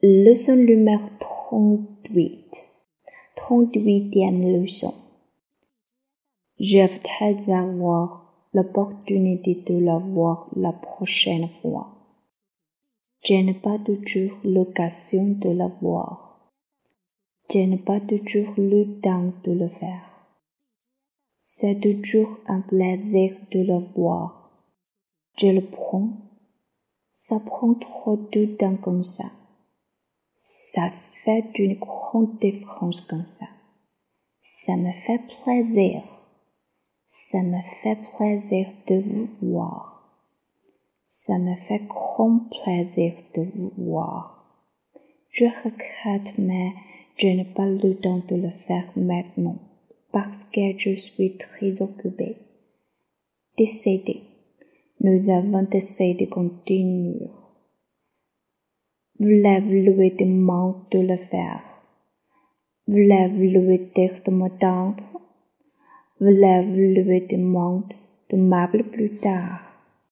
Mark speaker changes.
Speaker 1: Leçon numéro 38. 38e leçon. Je voudrais avoir l'opportunité de la voir la prochaine fois. Je n'ai pas toujours l'occasion de la voir. Je n'ai pas toujours le temps de le faire. C'est toujours un plaisir de le voir. Je le prends. Ça prend trop de temps comme ça. Ça fait une grande différence comme ça. Ça me fait plaisir. Ça me fait plaisir de vous voir. Ça me fait grand plaisir de vous voir. Je regrette, mais je n'ai pas le temps de le faire maintenant parce que je suis très occupée. Décédé. Nous avons décidé de continuer. Voulez-vous demander de le faire? Voulez-vous dire de m'attendre? Voulez-vous demander de m'appeler plus tard?